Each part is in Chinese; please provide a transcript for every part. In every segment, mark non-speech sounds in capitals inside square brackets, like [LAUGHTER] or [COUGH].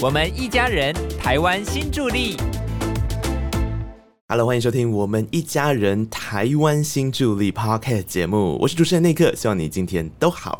我们一家人，台湾新助力。Hello，欢迎收听我们一家人台湾新助力 Podcast 节目，我是主持人内克，希望你今天都好。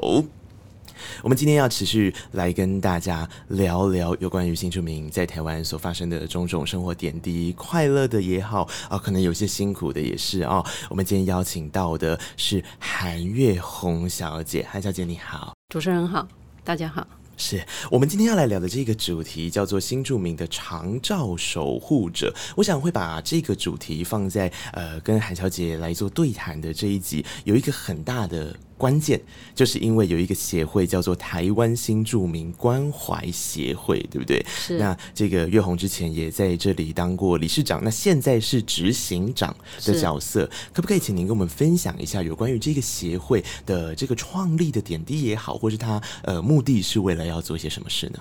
我们今天要持续来跟大家聊聊有关于新住民在台湾所发生的种种生活点滴，快乐的也好啊，可能有些辛苦的也是啊。我们今天邀请到的是韩月红小姐，韩小姐你好。主持人好，大家好。是我们今天要来聊的这个主题叫做新著名的长照守护者。我想会把这个主题放在呃跟韩小姐来做对谈的这一集，有一个很大的关键，就是因为有一个协会叫做台湾新著名关怀协会，对不对？是那这个月红之前也在这里当过理事长，那现在是执行长的角色，可不可以请您跟我们分享一下有关于这个协会的这个创立的点滴也好，或是他呃目的是为了要做一些什么事呢？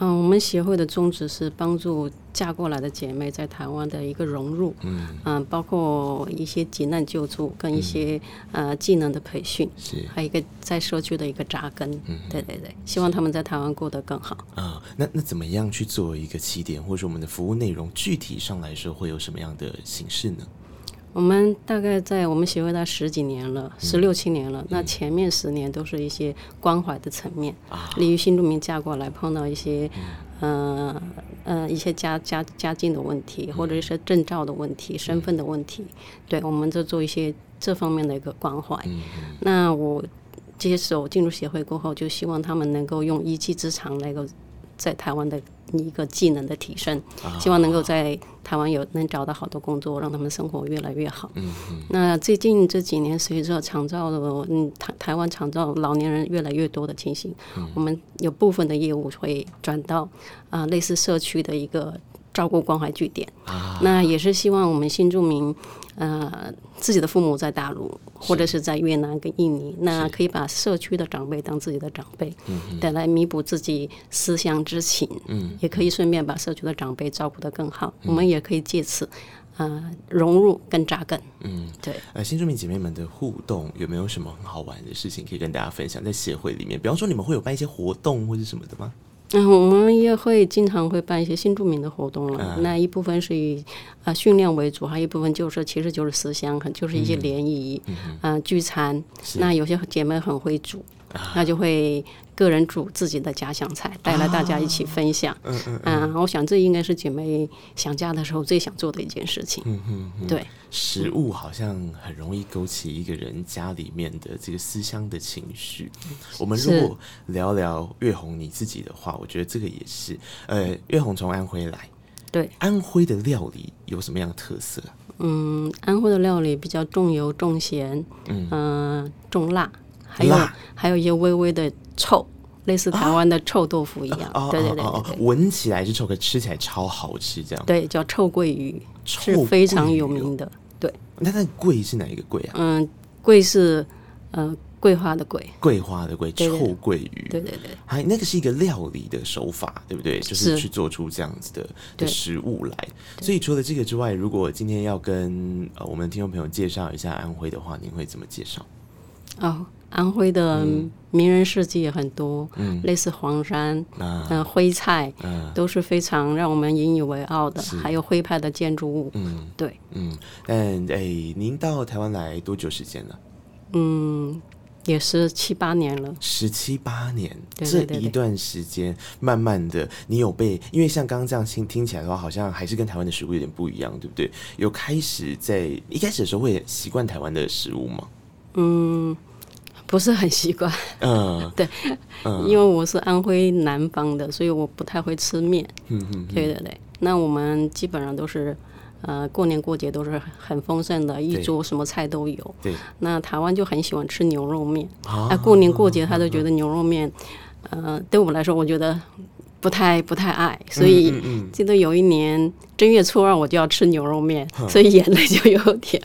嗯，我们协会的宗旨是帮助嫁过来的姐妹在台湾的一个融入，嗯，包括一些急难救助跟一些、呃技能的培训，是还有一个在社区的一个扎根。嗯对对对，希望他们在台湾过得更好。啊、那那怎么样去做一个起点，或者说我们的服务内容具体上来说会有什么样的形式呢？我们大概在我们协会大概十几年了，十六七年了。那前面十年都是一些关怀的层面，例如新住民嫁过来碰到一些，呃呃一些家家家境的问题，或者一些证照的问题、身份的问题，对，我们就做一些这方面的一个关怀。那我接手进入协会过后，就希望他们能够用一技之长来够在台湾的一个技能的提升，希望能够在台湾有能找到好的工作，让他们生活越来越好。那最近这几年，随着长照的嗯台台湾长照老年人越来越多的情形，我们有部分的业务会转到啊、类似社区的一个照顾关怀据点。那也是希望我们新住民呃自己的父母在大陆或者是在越南跟印尼，那可以把社区的长辈当自己的长辈，带来弥补自己思乡之情。嗯，也可以顺便把社区的长辈照顾得更好。我们也可以借此呃融入跟扎根。嗯，对。呃，新住民姐妹们的互动有没有什么很好玩的事情可以跟大家分享？在协会里面，比方说你们会有办一些活动或者什么的吗？嗯，我们也会经常会办一些新著名的活动了。那一部分是以呃训练为主，还有一部分就是其实就是思乡，很就是一些联谊、嗯、聚餐。那有些姐妹很会煮，那就会个人煮自己的家乡菜，带来大家一起分享。嗯嗯嗯。我想这应该是姐妹想家的时候最想做的一件事情。嗯嗯。对。食物好像很容易勾起一个人家里面的这个思乡的情绪。我们如果聊聊月红你自己的话，我觉得这个也是。呃，月红从安徽来，对，安徽的料理有什么样的特色？嗯，安徽的料理比较重油重咸，嗯、呃，重辣，还有辣还有一些微微的臭。类似台湾的臭豆腐一样，哦对对对哦对对，闻起来是臭，可吃起来超好吃，这样。对，叫臭鳜鱼，臭是非常有名的。对，那那桂是哪一个桂啊？嗯，桂是呃桂花的桂，桂花的桂，臭鳜鱼。对对对，还那个是一个料理的手法，对不对？就是是去做出这样子的的食物来。所以除了这个之外，如果今天要跟呃我们听众朋友介绍一下安徽的话，您会怎么介绍？哦，安徽的名人事迹也很多，嗯。类似黄山、那嗯、徽菜，嗯都是非常让我们引以为傲的，还有徽派的建筑物，嗯。对，嗯，但哎，您到台湾来多久时间了？嗯，也是七八年了，十七八年，对对对对。这一段时间，慢慢的，你有被，因为像刚刚这样听听起来的话，好像还是跟台湾的食物有点不一样，对不对？有开始在一开始的时候会习惯台湾的食物吗？嗯，不是很习惯，嗯。[LAUGHS] 对，因为我是安徽南方的，所以我不太会吃面，嗯嗯对对对，那我们基本上都是。呃，过年过节都是很丰盛的，一桌什么菜都有。对，那台湾就很喜欢吃牛肉面，啊。啊，过年过节他都觉得牛肉面，呃，对我来说，我觉得不太不太爱，所以记得有一年正月初二我就要吃牛肉面，所以眼泪就有点，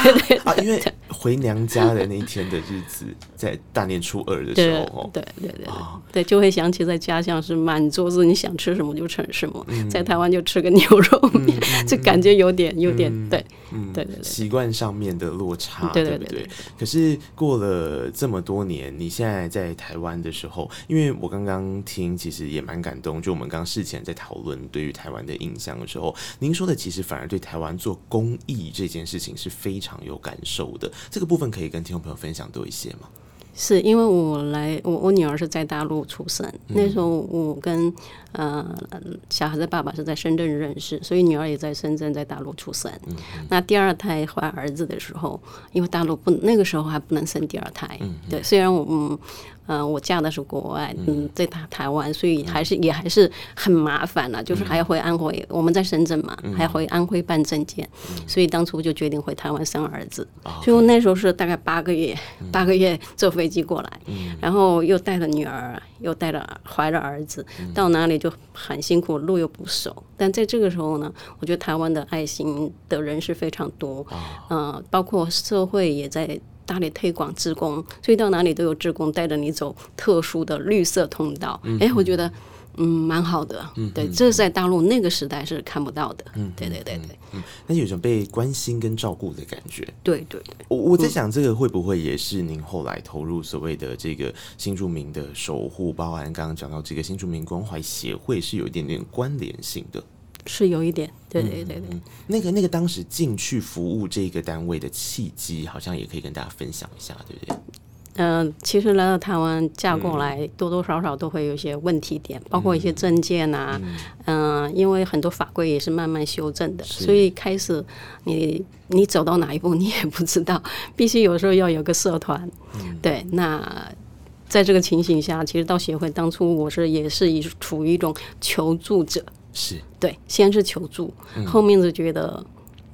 对对啊，因为回娘家的那一天的日子，在大年初二的时候哦，对对对对啊。对，就会想起在家乡是满桌子，你想吃什么就吃什么，嗯。在台湾就吃个牛肉面，就感觉有点有点对嗯对对对。习惯上面的落差，对？对对对。可是过了这么多年，你现在在台湾的时候，因为我刚刚听，其实也蛮感感动。就我们刚刚事前在讨论对于台湾的印象的时候，您说的其实反而对台湾做公益这件事情是非常有感受的。这个部分可以跟听众朋友分享多一些吗？是因为我来，我我女儿是在大陆出生，那时候我跟呃小孩的爸爸是在深圳认识，所以女儿也在深圳，在大陆出生。那第二胎怀儿子的时候，因为大陆不那个时候还不能生第二胎，对，虽然我嗯。嗯，我嫁的是国外，嗯，在台台湾，所以还是也还是很麻烦了，就是还要回安徽，我们在深圳嘛，还要回安徽办证件，所以当初就决定回台湾生儿子。所以我那时候是大概八个月，八个月坐飞机过来，然后又带了女儿，又带了怀了儿子，到哪里就很辛苦，路又不熟。但在这个时候呢，我觉得台湾的爱心的人是非常多，嗯，包括社会也在。大力推广志工，所以到哪里都有志工带着你走特殊的绿色通道。哎，我觉得嗯蛮好的。嗯对，这是在大陆那个时代是看不到的。嗯，对对对对。嗯，那有种被关心跟照顾的感觉。对对对。我我在想，这个会不会也是您后来投入所谓的这个新住民的守护，包含刚刚讲到这个新住民关怀协会，是有一点点关联性的。是有一点，对对对对。那个那个当时进去服务这个单位的契机，好像也可以跟大家分享一下，对不对？嗯，其实来到台湾嫁过来，多多少少都会有一些问题点，包括一些证件啊，嗯，因为很多法规也是慢慢修正的，所以开始你你走到哪一步你也不知道，[LAUGHS] 必须有时候要有个社团，对。那在这个情形下，其实到协会当初我是也是以处于一种求助者。是。对，先是求助，后面就觉得，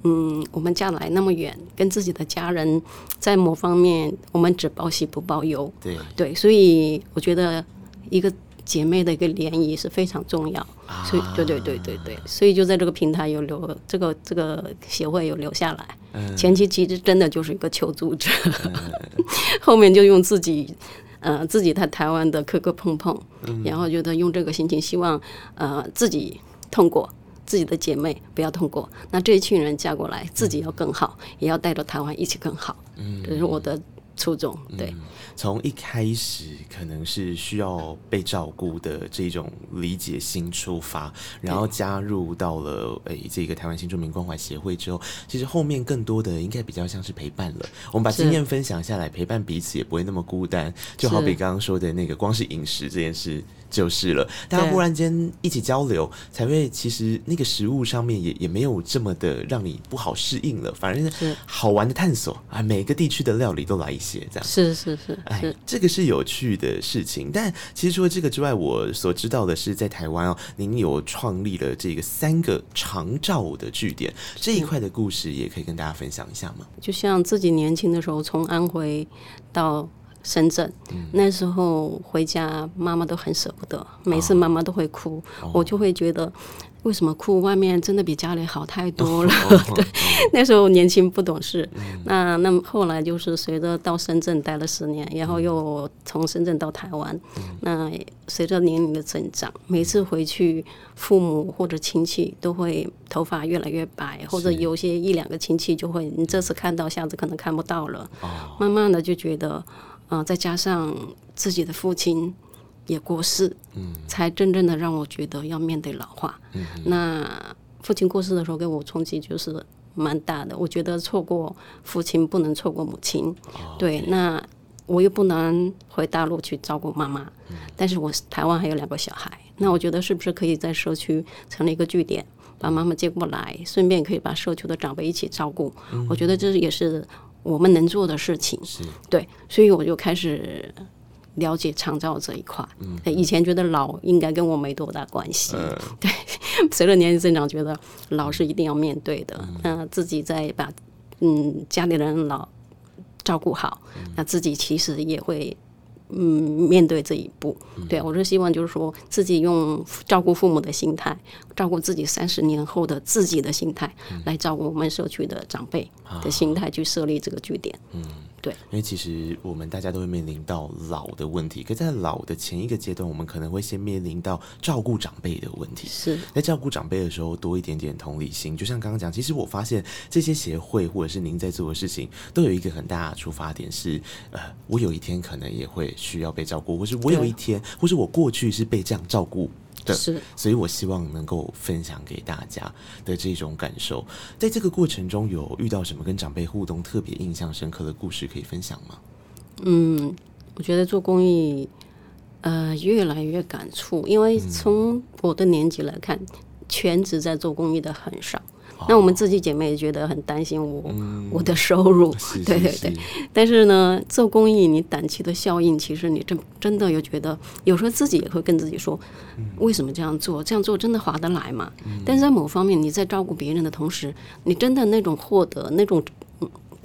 嗯，我们家来那么远，跟自己的家人在某方面，我们只报喜不报忧，对。对，所以我觉得一个姐妹的一个联谊是非常重要，所以对对对对对，所以就在这个平台有留，这个这个协会有留下来，前期其实真的就是一个求助者，[LAUGHS] 后面就用自己。呃，自己在台湾的磕磕碰碰，然后觉得用这个心情，希望呃自己通过，自己的姐妹不要通过，那这一群人嫁过来，自己要更好，也要带着台湾一起更好，这是我的初衷，对。从一开始可能是需要被照顾的这种理解心出发，然后加入到了诶这个台湾新住民关怀协会之后，其实后面更多的应该比较像是陪伴了。我们把经验分享下来，陪伴彼此也不会那么孤单。就好比刚刚说的那个，光是饮食这件事。就是了，大家忽然间一起交流，才会其实那个食物上面也也没有这么的让你不好适应了，反而是好玩的探索啊！每个地区的料理都来一些，这样是是是，哎，这个是有趣的事情。但其实除了这个之外，我所知道的是，在台湾哦，您有创立了这个三个长照的据点，这一块的故事也可以跟大家分享一下吗？就像自己年轻的时候，从安徽到。深圳那时候回家，妈妈都很舍不得，每次妈妈都会哭，我就会觉得为什么哭？外面真的比家里好太多了。[LAUGHS] 对，那时候年轻不懂事。那那后来就是随着到深圳待了十年，然后又从深圳到台湾。那随着年龄的增长，每次回去，父母或者亲戚都会头发越来越白，或者有些一两个亲戚就会，你这次看到，下次可能看不到了。慢慢的就觉得。啊，再加上自己的父亲也过世，嗯，才真正的让我觉得要面对老化。嗯，那父亲过世的时候给我冲击就是蛮大的。我觉得错过父亲不能错过母亲，对。那我又不能回大陆去照顾妈妈，但是我台湾还有两个小孩，那我觉得是不是可以在社区成立一个据点，把妈妈接过来，顺便可以把社区的长辈一起照顾？我觉得这也是。我们能做的事情，是对，所以我就开始了解长照这一块。嗯，以前觉得老应该跟我没多大关系，对。[LAUGHS] 随着年龄增长，觉得老是一定要面对的。嗯，自己再把嗯家里人老照顾好，那自己其实也会。嗯，面对这一步，对我是希望就是说自己用照顾父母的心态，照顾自己三十年后的自己的心态，来照顾我们社区的长辈的心态去设立这个据点。嗯。对，因为其实我们大家都会面临到老的问题，可在老的前一个阶段，我们可能会先面临到照顾长辈的问题。是在照顾长辈的时候，多一点点同理心。就像刚刚讲，其实我发现这些协会或者是您在做的事情，都有一个很大的出发点是：呃，我有一天可能也会需要被照顾，或是我有一天，或是我过去是被这样照顾。的，是，所以我希望能够分享给大家的这种感受。在这个过程中，有遇到什么跟长辈互动特别印象深刻的故事可以分享吗？嗯，我觉得做公益，呃，越来越感触，因为从我的年纪来看，全职在做公益的很少。那我们自己姐妹也觉得很担心我、我的收入，[LAUGHS] 是对对对。但是呢，做公益你短期的效应，其实你真真的有觉得，有时候自己也会跟自己说，为什么这样做？这样做真的划得来吗？但是在某方面，你在照顾别人的同时，你真的那种获得那种。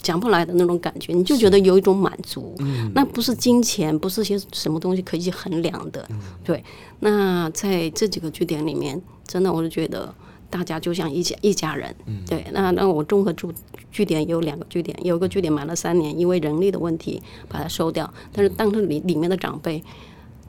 讲不来的那种感觉，你就觉得有一种满足，那不是金钱，不是些什么东西可以衡量的。对，那在这几个据点里面，真的我就觉得大家就像一家一家人。对，那那我综合住据点有两个据点，有一个据点买了三年，因为人力的问题把它收掉，但是当时里里面的长辈。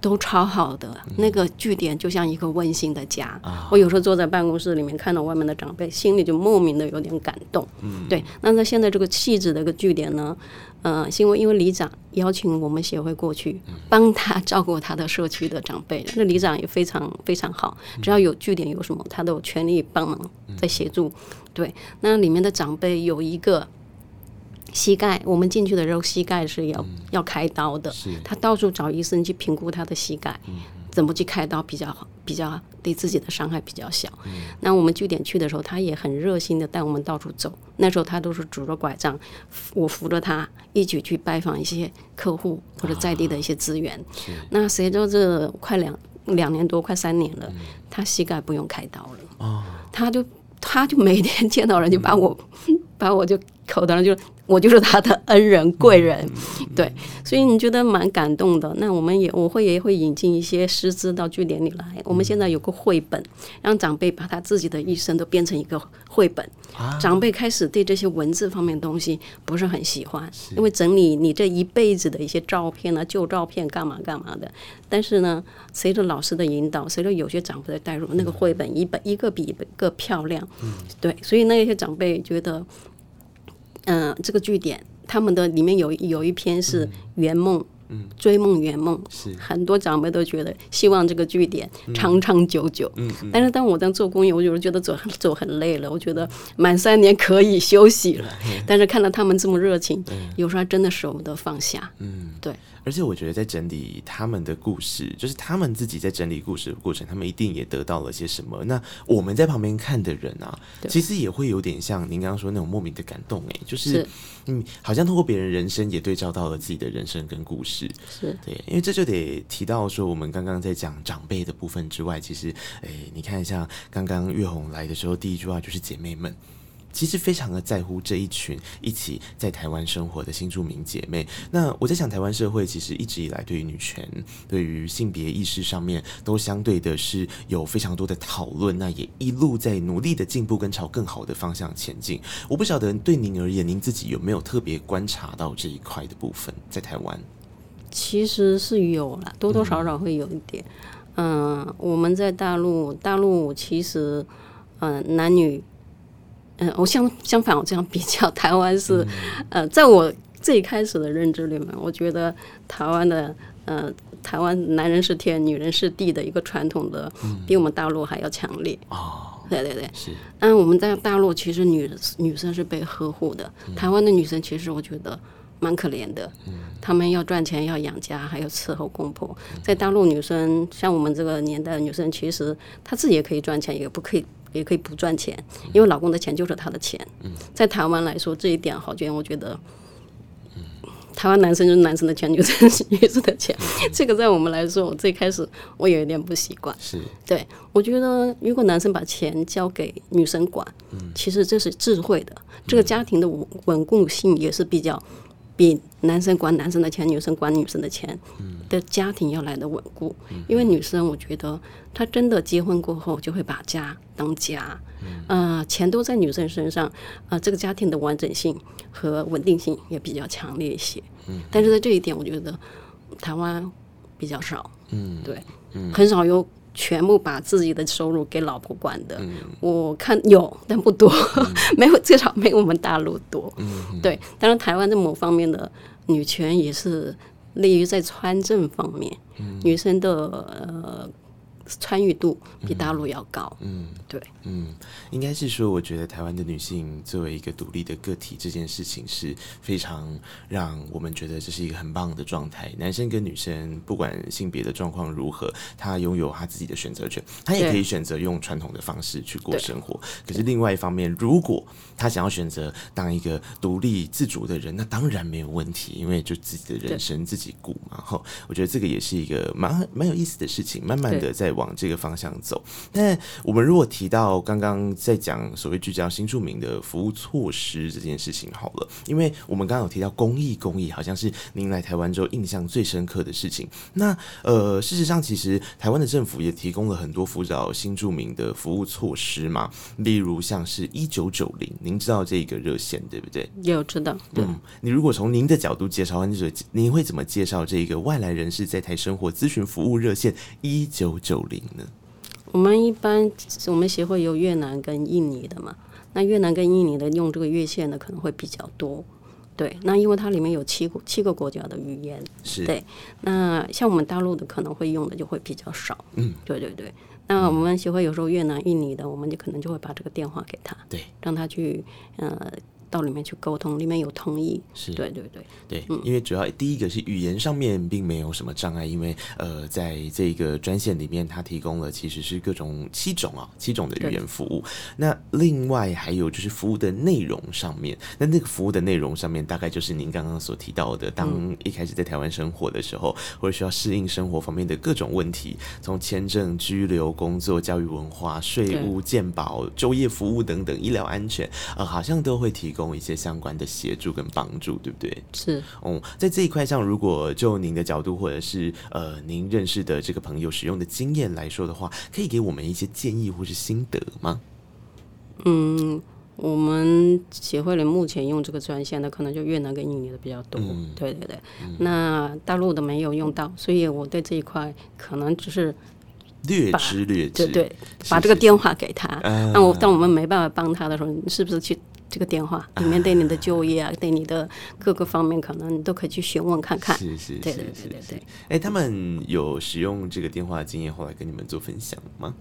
都超好的，那个据点就像一个温馨的家。我有时候坐在办公室里面，看到外面的长辈，心里就莫名的有点感动。对，那在现在这个细致的一个据点呢，呃，因为因为里长邀请我们协会过去帮他照顾他的社区的长辈，那里长也非常非常好，只要有据点有什么，他都有全力帮忙在协助。对，那里面的长辈有一个。膝盖，我们进去的时候，膝盖是要要开刀的。他到处找医生去评估他的膝盖，怎么去开刀比较好比较对自己的伤害比较小。那我们据点去的时候，他也很热心的带我们到处走。那时候他都是拄着拐杖，我扶着他一起去拜访一些客户或者在地的一些资源。那随着这快两两年多，快三年了，他膝盖不用开刀了。他就他就每天见到人就把我 [LAUGHS] 把我就口头上就。我就是他的恩人贵人，对，所以你觉得蛮感动的。那我们也我会也会引进一些师资到据点里来。我们现在有个绘本，让长辈把他自己的一生都变成一个绘本。长辈开始对这些文字方面的东西不是很喜欢，因为整理你这一辈子的一些照片啊、旧照片干嘛干嘛的。但是呢，随着老师的引导，随着有些长辈的带入，那个绘本一本一个比一个漂亮。对，所以那些长辈觉得。嗯，这个据点，他们的里面有有一篇是圆梦，追梦圆梦，是很多长辈都觉得希望这个据点长长久久。嗯，但是当我在做公益，我有时觉得走走很累了，我觉得满三年可以休息了。[LAUGHS] 但是看到他们这么热情，有时候真的舍不得放下。嗯，对。而且我觉得在整理他们的故事，就是他们自己在整理故事的过程，他们一定也得到了些什么。那我们在旁边看的人啊，其实也会有点像您刚刚说那种莫名的感动，哎，就是嗯，好像通过别人人生也对照到了自己的人生跟故事。是对，因为这就得提到说，我们刚刚在讲长辈的部分之外，其实哎，你看像刚刚月红来的时候，第一句话就是姐妹们。其实非常的在乎这一群一起在台湾生活的新住民姐妹。那我在想，台湾社会其实一直以来对于女权、对于性别意识上面，都相对的是有非常多的讨论。那也一路在努力的进步，跟朝更好的方向前进。我不晓得对您而言，您自己有没有特别观察到这一块的部分？在台湾，其实是有了，多多少少会有一点。嗯，我们在大陆，大陆其实，嗯，男女。嗯，我相相反，我这样比较，台湾是，呃，在我最开始的认知里面，我觉得台湾的，呃，台湾男人是天，女人是地的一个传统的，比我们大陆还要强烈。哦，对对对，是。但，我们在大陆其实女女生是被呵护的，台湾的女生其实我觉得蛮可怜的，他，们要赚钱，要养家，还要伺候公婆。在大陆，女生像我们这个年代的女生，其实她自己也可以赚钱，也不可以。也可以不赚钱，因为老公的钱就是她的钱。在台湾来说，这一点好像，我觉得，台湾男生就是男生的钱，女生是女生的钱。这个在我们来说，我最开始我有一点不习惯。是，对我觉得，如果男生把钱交给女生管，其实这是智慧的，这个家庭的稳稳固性也是比较。比男生管男生的钱，女生管女生的钱的家庭要来的稳固，因为女生我觉得她真的结婚过后就会把家当家，呃，钱都在女生身上，呃，这个家庭的完整性和稳定性也比较强烈一些。但是在这一点，我觉得台湾比较少，嗯，对，很少有。全部把自己的收入给老婆管的，我看有，但不多，[LAUGHS] 没有，至少没我们大陆多。对，当然台湾在某方面的女权也是利于在穿政方面，女生的呃参与度比大陆要高。嗯，对，嗯，应该是说，我觉得台湾的女性作为一个独立的个体，这件事情是非常让我们觉得这是一个很棒的状态。男生跟女生不管性别的状况如何，他拥有他自己的选择权，他也可以选择用传统的方式去过生活。可是另外一方面，如果他想要选择当一个独立自主的人，那当然没有问题，因为就自己的人生自己顾嘛。哈，我觉得这个也是一个蛮蛮有意思的事情，慢慢的在往这个方向走。那我们如果提到刚刚在讲所谓聚焦新住民的服务措施这件事情好了，因为我们刚刚有提到公益，公益好像是您来台湾之后印象最深刻的事情。那呃，事实上其实台湾的政府也提供了很多辅导新住民的服务措施嘛，例如像是一九九零，您知道这个热线对不对？有知道，嗯，你如果从您的角度介绍，您会怎么介绍这个外来人士在台生活咨询服务热线一九九我们一般我们协会有越南跟印尼的嘛，那越南跟印尼的用这个越线的可能会比较多。对，那因为它里面有七个七个国家的语言，是对那像我们大陆的可能会用的就会比较少。嗯，对对对。那我们协会有时候越南、印尼的，我们就可能就会把这个电话给他，对，让他去呃到里面去沟通，里面有同意。是对对对，对，因为主要第一个是语言上面并没有什么障碍，因为呃，在这个专线里面，它提供了其实是各种七种啊七种的语言服务。那另外还有就是服务的内容上面，那那个服务的内容上面，大概就是您刚刚所提到的，当一开始在台湾生活的时候，或者需要适应生活方面的各种问题，从签证、居留、工作、教育、文化、税务、健保、就业服务等等，医疗安全，呃，好像都会提供一些相关的协助跟帮助，对不对？是。嗯，在这一块上，如果就您的角度，或者是呃您认识的这个朋友使用的经验来说的话，可以给我们一些建议或是心得吗？嗯我们协会里目前用这个专线的，可能就越南跟印尼的比较多。嗯对对对，那大陆的没有用到，所以我对这一块可能只是略知略知，对对，是把这个电话给他。啊那我当我们没办法帮他的时候，你是不是去这个电话里面对你的就业啊，对你的各个方面，可能你都可以去询问看看。是是是对对对是是对对。哎，他们有使用这个电话的经验，后来跟你们做分享吗？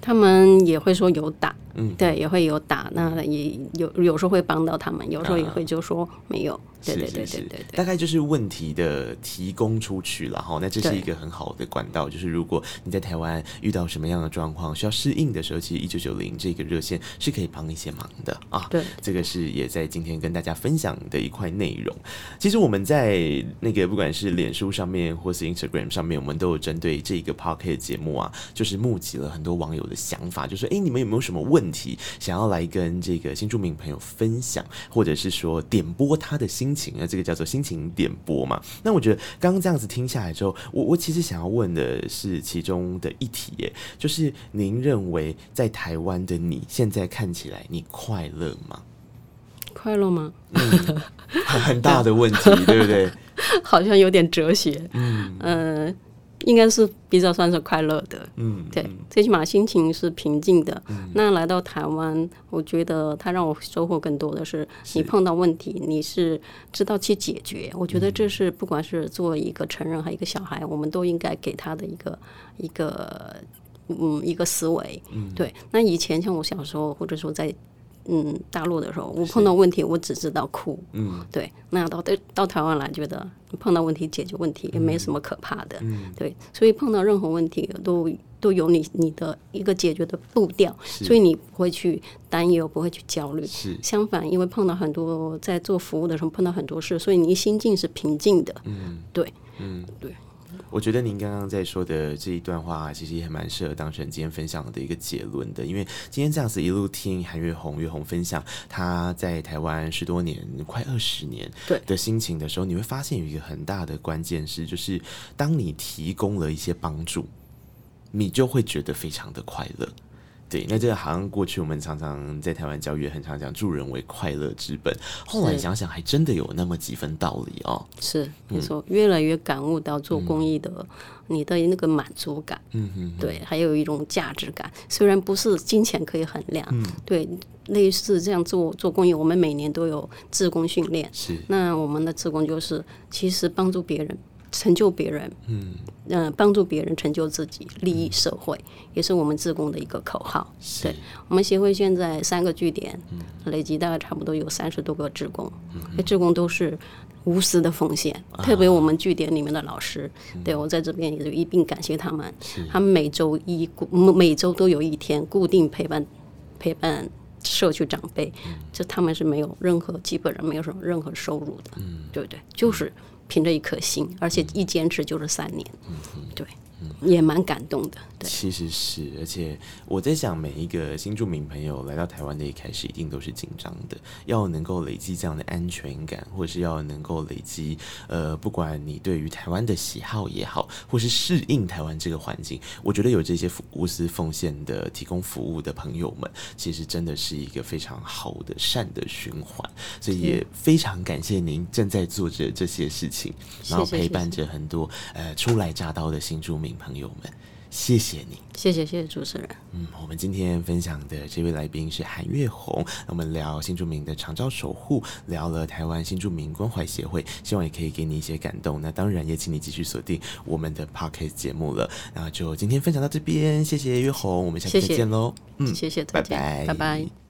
他们也会说有打，嗯对，也会有打，那也有有时候会帮到他们，有时候也会就说没有，对对对对对对。大概就是问题的提供出去了哈。那这是一个很好的管道，就是如果你在台湾遇到什么样的状况需要适应的时候，其实一九九零这个热线是可以帮一些忙的啊。对，这个是也在今天跟大家分享的一块内容。其实我们在那个不管是脸书上面或是 Instagram 上面，我们都有针对这个 Pocket 节目啊，就是募集了很多网友的想法，就说：哎、你们有没有什么问题想要来跟这个新住民朋友分享，或者是说点播他的心情啊？这个叫做心情点播嘛。那我觉得刚刚这样子听下来之后，我我其实想要问的是其中的一题，耶，就是您认为在台湾的你现在看起来你快乐吗？快乐吗？嗯很大的问题，对不对？[LAUGHS] 好像有点哲学。嗯，呃，应该是比较算是快乐的。嗯，对，最起码心情是平静的。那来到台湾，我觉得它让我收获更多的是，你碰到问题，你是知道去解决。我觉得这是不管是作为一个成人还一个小孩，我们都应该给他的一个一个嗯一个思维。对，那以前像我小时候，或者说在嗯大陆的时候，我碰到问题，我只知道哭。嗯，对，那到到到台湾来，觉得碰到问题解决问题也没什么可怕的。嗯对，所以碰到任何问题都都有你你的一个解决的步调，是所以你不会去担忧，不会去焦虑。是相反，因为碰到很多在做服务的时候碰到很多事，所以你心境是平静的。嗯对，嗯，对。我觉得您刚刚在说的这一段话，其实也蛮适合当成今天分享的一个结论的。因为今天这样子一路听韩月红、月红分享她在台湾十多年、快二十年的心情的时候，你会发现有一个很大的关键是，就是当你提供了一些帮助，你就会觉得非常的快乐。对，那这个好像过去我们常常在台湾教育也很常讲助人为快乐之本，后来想想还真的有那么几分道理哦。是没错，越来越感悟到做公益的、你的那个满足感。嗯哼，对，还有一种价值感，虽然不是金钱可以衡量，嗯。对，类似这样做做公益，我们每年都有志工训练，是。那我们的志工就是其实帮助别人成就别人，嗯，呃，帮助别人成就自己，利益社会，也是我们自贡的一个口号。对，我们协会现在三个据点，累计大概差不多有三十多个职工，这职工都是无私的奉献，特别我们据点里面的老师，对我在这边也就一并感谢他们，他们每周一固每周都有一天固定陪伴陪伴社区长辈，就他们是没有任何基本上没有什么任何收入的，对不对？就是。凭着一颗心，而且一坚持就是三年，对。也蛮感动的，对。其实是，而且我在想，每一个新住民朋友来到台湾的一开始，一定都是紧张的，要能够累积这样的安全感，或是要能够累积，呃，不管你对于台湾的喜好也好，或是适应台湾这个环境，我觉得有这些无私奉献的提供服务的朋友们，其实真的是一个非常好的善的循环，所以也非常感谢您正在做着这些事情，然后陪伴着很多呃初来乍到的新住民。朋友们，谢谢你，谢谢谢谢主持人。嗯，我们今天分享的这位来宾是韩月红，我们聊新住民的长照守护，聊了台湾新住民关怀协会，希望也可以给你一些感动。那当然也请你继续锁定我们的 podcast 节目了。那就今天分享到这边，谢谢月红，我们下次再见喽。嗯，谢谢，拜拜，拜拜。